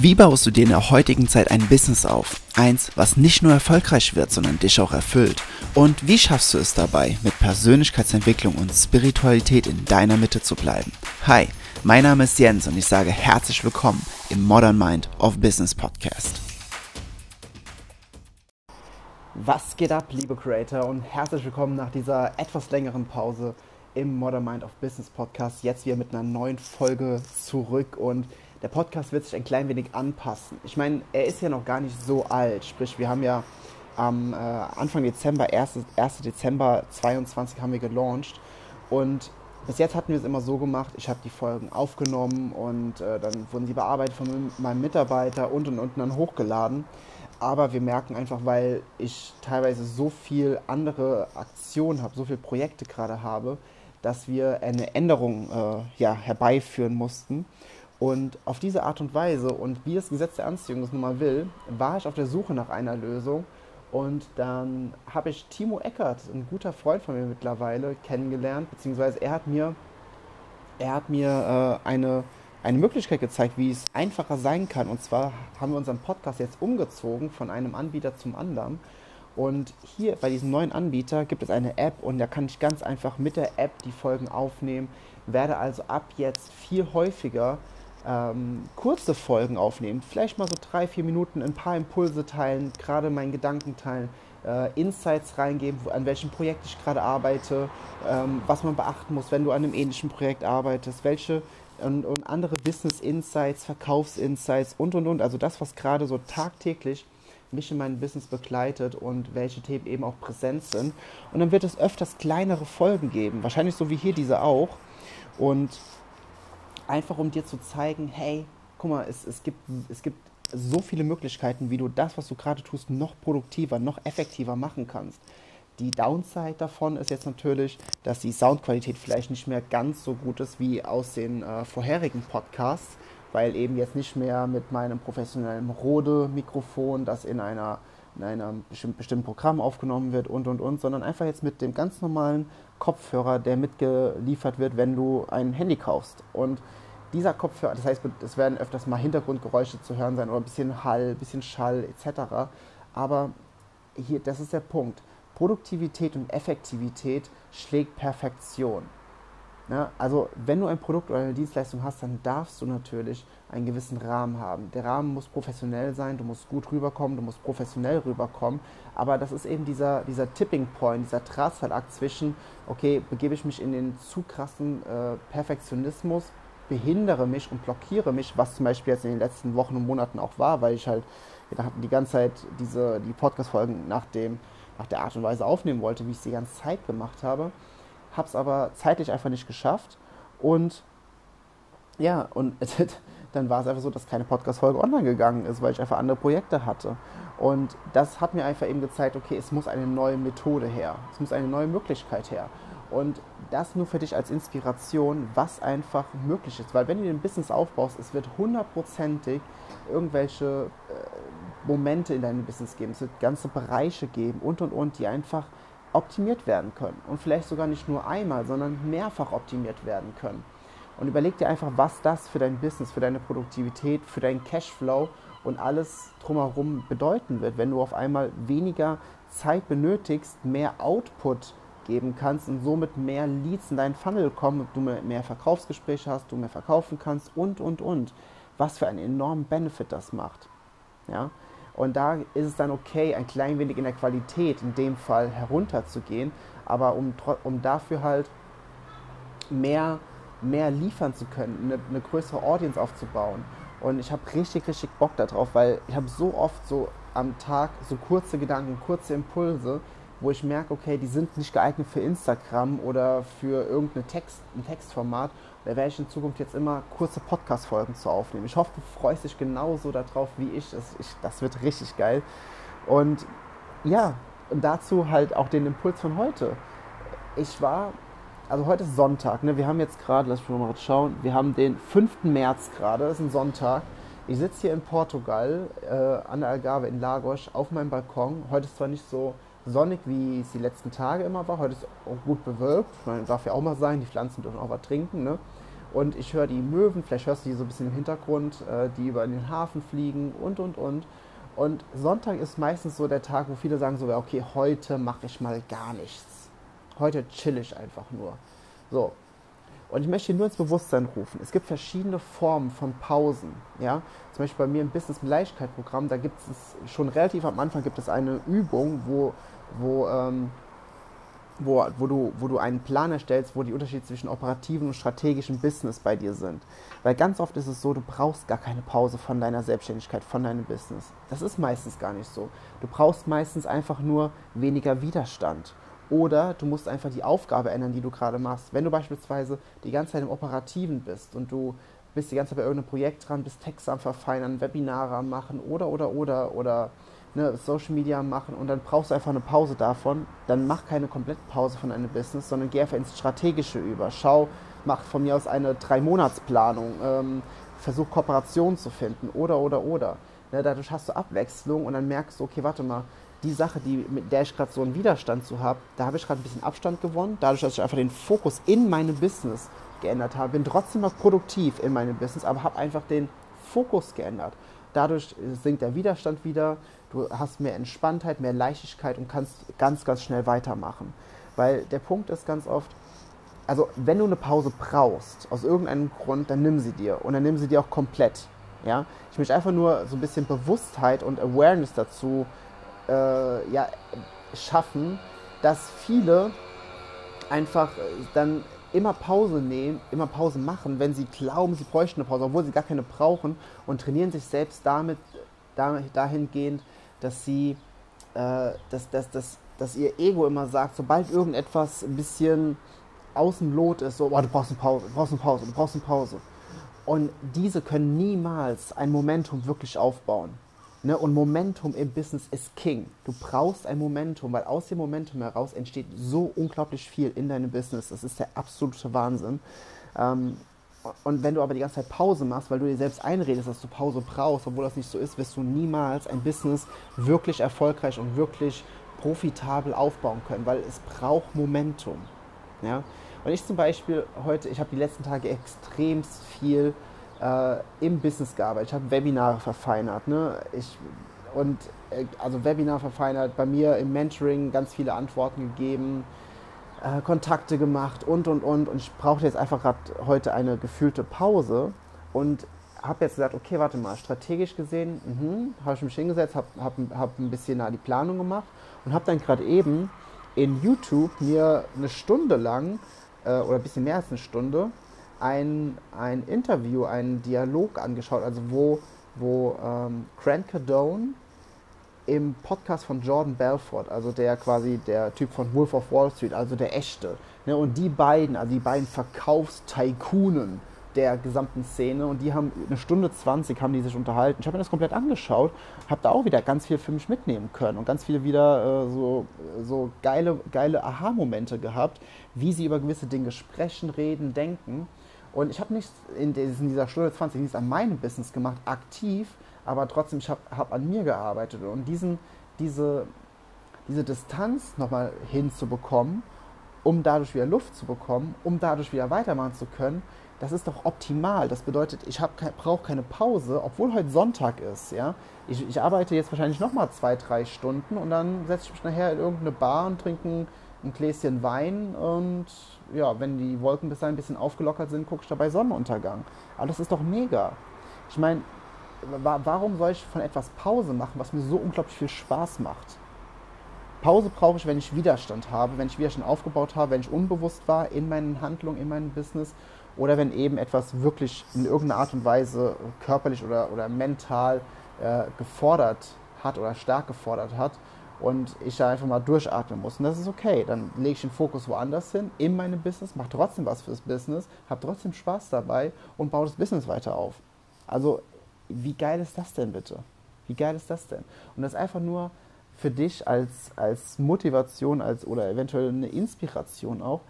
Wie baust du dir in der heutigen Zeit ein Business auf? Eins, was nicht nur erfolgreich wird, sondern dich auch erfüllt. Und wie schaffst du es dabei, mit Persönlichkeitsentwicklung und Spiritualität in deiner Mitte zu bleiben? Hi, mein Name ist Jens und ich sage herzlich willkommen im Modern Mind of Business Podcast. Was geht ab, liebe Creator, und herzlich willkommen nach dieser etwas längeren Pause im Modern Mind of Business Podcast. Jetzt wieder mit einer neuen Folge zurück und der Podcast wird sich ein klein wenig anpassen. Ich meine, er ist ja noch gar nicht so alt. Sprich, wir haben ja am äh, Anfang Dezember, 1. 1. Dezember 22 haben wir gelauncht. Und bis jetzt hatten wir es immer so gemacht, ich habe die Folgen aufgenommen und äh, dann wurden sie bearbeitet von meinem Mitarbeiter und und und dann hochgeladen. Aber wir merken einfach, weil ich teilweise so viel andere Aktionen habe, so viele Projekte gerade habe, dass wir eine Änderung äh, ja, herbeiführen mussten. Und auf diese Art und Weise und wie das Gesetz der Anziehung es nun mal will, war ich auf der Suche nach einer Lösung. Und dann habe ich Timo Eckert, ein guter Freund von mir mittlerweile, kennengelernt, beziehungsweise er hat mir, er hat mir äh, eine, eine Möglichkeit gezeigt, wie es einfacher sein kann. Und zwar haben wir unseren Podcast jetzt umgezogen von einem Anbieter zum anderen. Und hier bei diesem neuen Anbieter gibt es eine App und da kann ich ganz einfach mit der App die Folgen aufnehmen, werde also ab jetzt viel häufiger ähm, kurze Folgen aufnehmen, vielleicht mal so drei, vier Minuten ein paar Impulse teilen, gerade meinen Gedanken teilen, äh, Insights reingeben, an welchem Projekt ich gerade arbeite, ähm, was man beachten muss, wenn du an einem ähnlichen Projekt arbeitest, welche und, und andere Business Insights, Verkaufsinsights und und und, also das, was gerade so tagtäglich mich in meinem Business begleitet und welche Themen eben auch präsent sind. Und dann wird es öfters kleinere Folgen geben, wahrscheinlich so wie hier diese auch. Und einfach um dir zu zeigen, hey, guck mal, es, es, gibt, es gibt so viele Möglichkeiten, wie du das, was du gerade tust, noch produktiver, noch effektiver machen kannst. Die Downside davon ist jetzt natürlich, dass die Soundqualität vielleicht nicht mehr ganz so gut ist wie aus den äh, vorherigen Podcasts, weil eben jetzt nicht mehr mit meinem professionellen Rode-Mikrofon, das in einer in einem bestimmten Programm aufgenommen wird und und und, sondern einfach jetzt mit dem ganz normalen Kopfhörer, der mitgeliefert wird, wenn du ein Handy kaufst. Und dieser Kopfhörer, das heißt, es werden öfters mal Hintergrundgeräusche zu hören sein oder ein bisschen Hall, ein bisschen Schall etc. Aber hier, das ist der Punkt. Produktivität und Effektivität schlägt Perfektion. Ja, also wenn du ein Produkt oder eine Dienstleistung hast, dann darfst du natürlich einen gewissen Rahmen haben. Der Rahmen muss professionell sein, du musst gut rüberkommen, du musst professionell rüberkommen. Aber das ist eben dieser, dieser Tipping Point, dieser Drahtseilakt zwischen, okay, begebe ich mich in den zu krassen äh, Perfektionismus, behindere mich und blockiere mich, was zum Beispiel jetzt in den letzten Wochen und Monaten auch war, weil ich halt die ganze Zeit diese, die Podcast-Folgen nach, nach der Art und Weise aufnehmen wollte, wie ich es die ganze Zeit gemacht habe habe es aber zeitlich einfach nicht geschafft. Und ja, und dann war es einfach so, dass keine Podcast-Folge online gegangen ist, weil ich einfach andere Projekte hatte. Und das hat mir einfach eben gezeigt, okay, es muss eine neue Methode her. Es muss eine neue Möglichkeit her. Und das nur für dich als Inspiration, was einfach möglich ist. Weil wenn du ein Business aufbaust, es wird hundertprozentig irgendwelche äh, Momente in deinem Business geben. Es wird ganze Bereiche geben und und und, die einfach optimiert werden können. Und vielleicht sogar nicht nur einmal, sondern mehrfach optimiert werden können. Und überleg dir einfach, was das für dein Business, für deine Produktivität, für deinen Cashflow und alles drumherum bedeuten wird, wenn du auf einmal weniger Zeit benötigst, mehr Output geben kannst und somit mehr Leads in deinen Funnel kommen, du mehr Verkaufsgespräche hast, du mehr verkaufen kannst und, und, und. Was für einen enormen Benefit das macht. Ja? Und da ist es dann okay, ein klein wenig in der Qualität in dem Fall herunterzugehen, aber um, um dafür halt mehr, mehr liefern zu können, eine, eine größere Audience aufzubauen. Und ich habe richtig, richtig Bock darauf, weil ich habe so oft so am Tag so kurze Gedanken, kurze Impulse, wo ich merke, okay, die sind nicht geeignet für Instagram oder für irgendein Text, ein Textformat. Da werde ich in Zukunft jetzt immer kurze Podcast-Folgen zu aufnehmen. Ich hoffe, du freust dich genauso darauf wie ich. Das, ich. das wird richtig geil. Und ja, und dazu halt auch den Impuls von heute. Ich war, also heute ist Sonntag, ne? wir haben jetzt gerade, lass mich mal schauen, wir haben den 5. März gerade, das ist ein Sonntag. Ich sitze hier in Portugal, äh, an der Algarve in Lagos, auf meinem Balkon. Heute ist zwar nicht so sonnig, wie es die letzten Tage immer war. Heute ist auch gut bewölkt. Meine, darf ja auch mal sein, die Pflanzen dürfen auch was trinken. Ne? und ich höre die Möwen, vielleicht hörst du die so ein bisschen im Hintergrund, äh, die über den Hafen fliegen und und und. Und Sonntag ist meistens so der Tag, wo viele sagen so, okay, heute mache ich mal gar nichts. Heute chill ich einfach nur. So. Und ich möchte nur ins Bewusstsein rufen. Es gibt verschiedene Formen von Pausen. Ja? Zum Beispiel bei mir im Business Leichtigkeit Programm, da gibt es schon relativ am Anfang gibt es eine Übung, wo, wo ähm, wo, wo, du, wo du einen Plan erstellst, wo die Unterschiede zwischen operativen und strategischen Business bei dir sind. Weil ganz oft ist es so, du brauchst gar keine Pause von deiner Selbstständigkeit, von deinem Business. Das ist meistens gar nicht so. Du brauchst meistens einfach nur weniger Widerstand. Oder du musst einfach die Aufgabe ändern, die du gerade machst. Wenn du beispielsweise die ganze Zeit im Operativen bist und du bist die ganze Zeit bei irgendeinem Projekt dran, bist Texte am Verfeinern, Webinare am Machen oder, oder, oder, oder ne, Social Media machen und dann brauchst du einfach eine Pause davon, dann mach keine komplette Pause von deinem Business, sondern geh einfach ins Strategische über. Schau, mach von mir aus eine Drei-Monats-Planung, ähm, versuch Kooperation zu finden oder, oder, oder. Ne, dadurch hast du Abwechslung und dann merkst du, okay, warte mal, die Sache, die, mit der ich gerade so einen Widerstand zu habe, da habe ich gerade ein bisschen Abstand gewonnen, dadurch, dass ich einfach den Fokus in meinem Business geändert habe, bin trotzdem noch produktiv in meinem Business, aber habe einfach den Fokus geändert. Dadurch sinkt der Widerstand wieder, du hast mehr Entspanntheit, mehr Leichtigkeit und kannst ganz, ganz schnell weitermachen. Weil der Punkt ist ganz oft, also wenn du eine Pause brauchst, aus irgendeinem Grund, dann nimm sie dir und dann nimm sie dir auch komplett. Ja? Ich möchte einfach nur so ein bisschen Bewusstheit und Awareness dazu äh, ja, schaffen, dass viele einfach dann immer Pause nehmen, immer Pause machen, wenn sie glauben, sie bräuchten eine Pause, obwohl sie gar keine brauchen und trainieren sich selbst damit dahingehend, dass sie, äh, dass, dass, dass, dass ihr Ego immer sagt, sobald irgendetwas ein bisschen außen Lot ist, so, oh, du brauchst eine Pause, du brauchst eine Pause, du brauchst eine Pause. Und diese können niemals ein Momentum wirklich aufbauen. Ne? Und Momentum im Business ist King. Du brauchst ein Momentum, weil aus dem Momentum heraus entsteht so unglaublich viel in deinem Business. Das ist der absolute Wahnsinn. Ähm, und wenn du aber die ganze Zeit Pause machst, weil du dir selbst einredest, dass du Pause brauchst, obwohl das nicht so ist, wirst du niemals ein Business wirklich erfolgreich und wirklich profitabel aufbauen können, weil es braucht Momentum. Ja? Und ich zum Beispiel heute, ich habe die letzten Tage extrem viel äh, im Business gearbeitet. Ich habe Webinare verfeinert. Ne? Ich, und äh, also Webinar verfeinert, bei mir im Mentoring ganz viele Antworten gegeben äh, Kontakte gemacht und und und. Und ich brauchte jetzt einfach gerade heute eine gefühlte Pause und habe jetzt gesagt, okay, warte mal, strategisch gesehen, mhm, habe ich mich hingesetzt, habe hab, hab ein bisschen die Planung gemacht und habe dann gerade eben in YouTube mir eine Stunde lang äh, oder ein bisschen mehr als eine Stunde ein, ein Interview, einen Dialog angeschaut, also wo, wo ähm, Grant Cardone im Podcast von Jordan Belfort, also der quasi der Typ von Wolf of Wall Street, also der echte. Ne, und die beiden, also die beiden Verkaufstycoonen der gesamten Szene und die haben eine Stunde 20 haben die sich unterhalten. Ich habe mir das komplett angeschaut, habe da auch wieder ganz viel für mich mitnehmen können und ganz viele wieder äh, so, so geile, geile Aha-Momente gehabt, wie sie über gewisse Dinge sprechen, reden, denken. Und ich habe nichts in, dieser Stunde 20 nichts an meinem Business gemacht, aktiv, aber trotzdem, ich habe hab an mir gearbeitet und diesen, diese, diese Distanz nochmal hinzubekommen, um dadurch wieder Luft zu bekommen, um dadurch wieder weitermachen zu können, das ist doch optimal. Das bedeutet, ich kein, brauche keine Pause, obwohl heute Sonntag ist. Ja? Ich, ich arbeite jetzt wahrscheinlich nochmal zwei, drei Stunden und dann setze ich mich nachher in irgendeine Bar und trinke ein, ein Gläschen Wein und ja, wenn die Wolken bis dahin ein bisschen aufgelockert sind, gucke ich dabei Sonnenuntergang. Aber das ist doch mega. Ich meine, warum soll ich von etwas Pause machen, was mir so unglaublich viel Spaß macht? Pause brauche ich, wenn ich Widerstand habe, wenn ich Widerstand aufgebaut habe, wenn ich unbewusst war in meinen Handlungen, in meinem Business oder wenn eben etwas wirklich in irgendeiner Art und Weise körperlich oder, oder mental äh, gefordert hat oder stark gefordert hat und ich da einfach mal durchatmen muss. Und das ist okay. Dann lege ich den Fokus woanders hin, in meinem Business, mache trotzdem was fürs Business, habe trotzdem Spaß dabei und baue das Business weiter auf. Also wie geil ist das denn bitte? Wie geil ist das denn? Und das einfach nur für dich als, als Motivation als, oder eventuell eine Inspiration auch,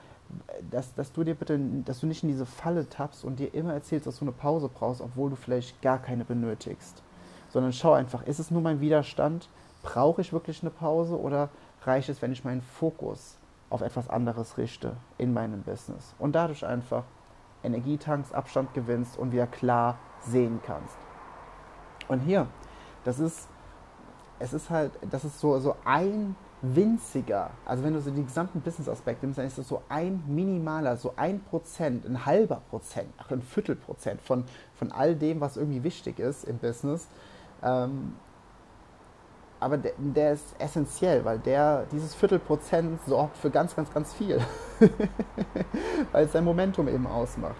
dass, dass du dir bitte, dass du nicht in diese Falle tappst und dir immer erzählst, dass du eine Pause brauchst, obwohl du vielleicht gar keine benötigst. Sondern schau einfach, ist es nur mein Widerstand? Brauche ich wirklich eine Pause oder reicht es, wenn ich meinen Fokus auf etwas anderes richte in meinem Business? Und dadurch einfach Energietanks Abstand gewinnst und wieder klar sehen kannst. Und hier, das ist, es ist halt, das ist so, so ein winziger, also wenn du so die gesamten Business-Aspekte nimmst, dann ist das so ein minimaler, so ein Prozent, ein halber Prozent, ach ein Viertelprozent von, von all dem, was irgendwie wichtig ist im Business. Ähm, aber der, der, ist essentiell, weil der, dieses Viertelprozent sorgt für ganz, ganz, ganz viel. weil es sein Momentum eben ausmacht.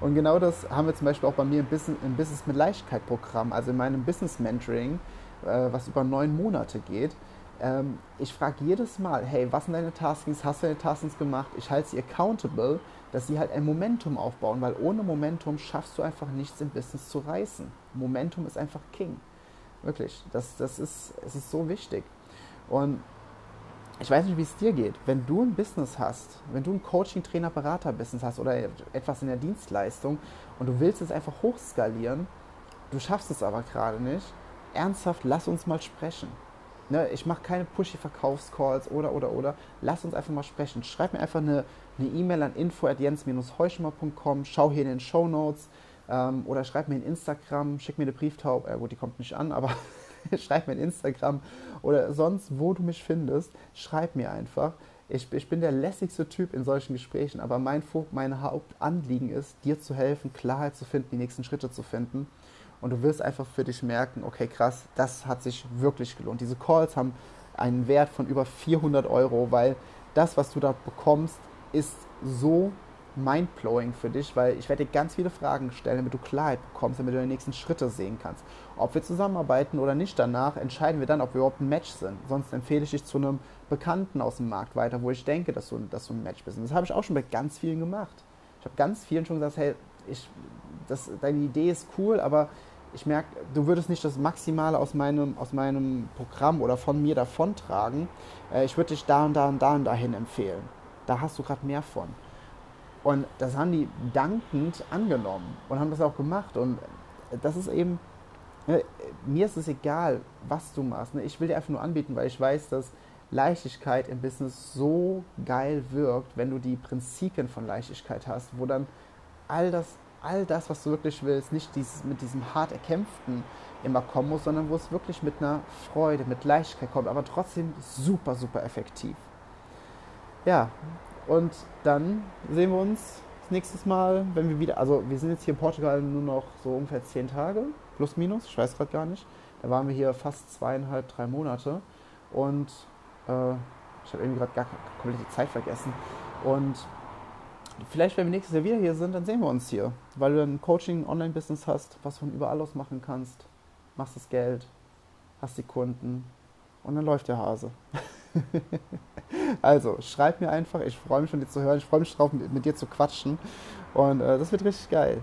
Und genau das haben wir zum Beispiel auch bei mir im Business, im Business mit Leichtigkeit Programm, also in meinem Business Mentoring, äh, was über neun Monate geht. Ähm, ich frage jedes Mal, hey, was sind deine Taskings? Hast du deine Taskings gemacht? Ich halte sie accountable, dass sie halt ein Momentum aufbauen, weil ohne Momentum schaffst du einfach nichts im Business zu reißen. Momentum ist einfach King. Wirklich. Das, das ist, es ist so wichtig. Und ich weiß nicht, wie es dir geht. Wenn du ein Business hast, wenn du ein Coaching, Trainer, Berater Business hast oder etwas in der Dienstleistung und du willst es einfach hochskalieren, du schaffst es aber gerade nicht, ernsthaft, lass uns mal sprechen. Ne, ich mache keine pushy Verkaufscalls oder, oder, oder. Lass uns einfach mal sprechen. Schreib mir einfach eine E-Mail e an info.jens-heuschmer.com. Schau hier in den Show Notes. Ähm, oder schreib mir in Instagram. Schick mir eine Brieftaube. Äh, gut, die kommt nicht an, aber schreib mir in Instagram. Oder sonst, wo du mich findest. Schreib mir einfach. Ich, ich bin der lässigste Typ in solchen Gesprächen, aber mein, mein Hauptanliegen ist, dir zu helfen, Klarheit zu finden, die nächsten Schritte zu finden und du wirst einfach für dich merken, okay, krass, das hat sich wirklich gelohnt. Diese Calls haben einen Wert von über 400 Euro, weil das, was du da bekommst, ist so mindblowing für dich, weil ich werde dir ganz viele Fragen stellen, damit du Klarheit bekommst, damit du die nächsten Schritte sehen kannst. Ob wir zusammenarbeiten oder nicht danach, entscheiden wir dann, ob wir überhaupt ein Match sind. Sonst empfehle ich dich zu einem Bekannten aus dem Markt weiter, wo ich denke, dass du, dass du ein Match bist. Und das habe ich auch schon bei ganz vielen gemacht. Ich habe ganz vielen schon gesagt, hey, ich, das, deine Idee ist cool, aber ich merke, du würdest nicht das Maximale aus meinem, aus meinem Programm oder von mir davontragen. Äh, ich würde dich da und da und da und dahin empfehlen. Da hast du gerade mehr von. Und das haben die dankend angenommen und haben das auch gemacht. Und das ist eben, ne, mir ist es egal, was du machst. Ne? Ich will dir einfach nur anbieten, weil ich weiß, dass Leichtigkeit im Business so geil wirkt, wenn du die Prinzipien von Leichtigkeit hast, wo dann all das all das, was du wirklich willst, nicht dieses, mit diesem hart erkämpften immer kommen muss, sondern wo es wirklich mit einer Freude, mit Leichtigkeit kommt, aber trotzdem super, super effektiv. Ja, und dann sehen wir uns nächstes Mal, wenn wir wieder, also wir sind jetzt hier in Portugal nur noch so ungefähr zehn Tage, plus minus, ich weiß gerade gar nicht. Da waren wir hier fast zweieinhalb, drei Monate und äh, ich habe irgendwie gerade gar komplett die Zeit vergessen. Und vielleicht, wenn wir nächstes Jahr wieder hier sind, dann sehen wir uns hier. Weil du ein Coaching, Online-Business hast, was du von überall aus machen kannst. Machst das Geld, hast die Kunden und dann läuft der Hase. also, schreib mir einfach. Ich freue mich von dir zu hören. Ich freue mich drauf, mit, mit, dir zu quatschen. Und äh, das wird richtig geil.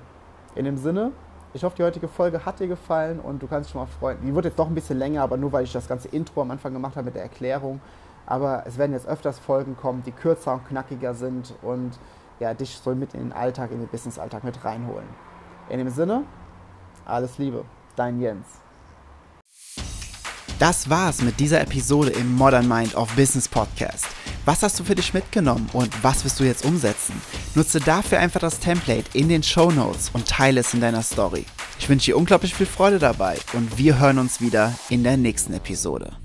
In dem Sinne, ich hoffe, die heutige Folge hat dir gefallen und du kannst dich schon mal freuen. Die wird jetzt doch ein bisschen länger, aber nur weil ich das ganze Intro am Anfang gemacht habe mit der Erklärung. Aber es werden jetzt öfters Folgen kommen, die kürzer und knackiger sind und ja, dich so mit in den Alltag, in den Business-Alltag mit reinholen. In dem Sinne, alles Liebe, dein Jens. Das war's mit dieser Episode im Modern Mind of Business Podcast. Was hast du für dich mitgenommen und was wirst du jetzt umsetzen? Nutze dafür einfach das Template in den Show Notes und teile es in deiner Story. Ich wünsche dir unglaublich viel Freude dabei und wir hören uns wieder in der nächsten Episode.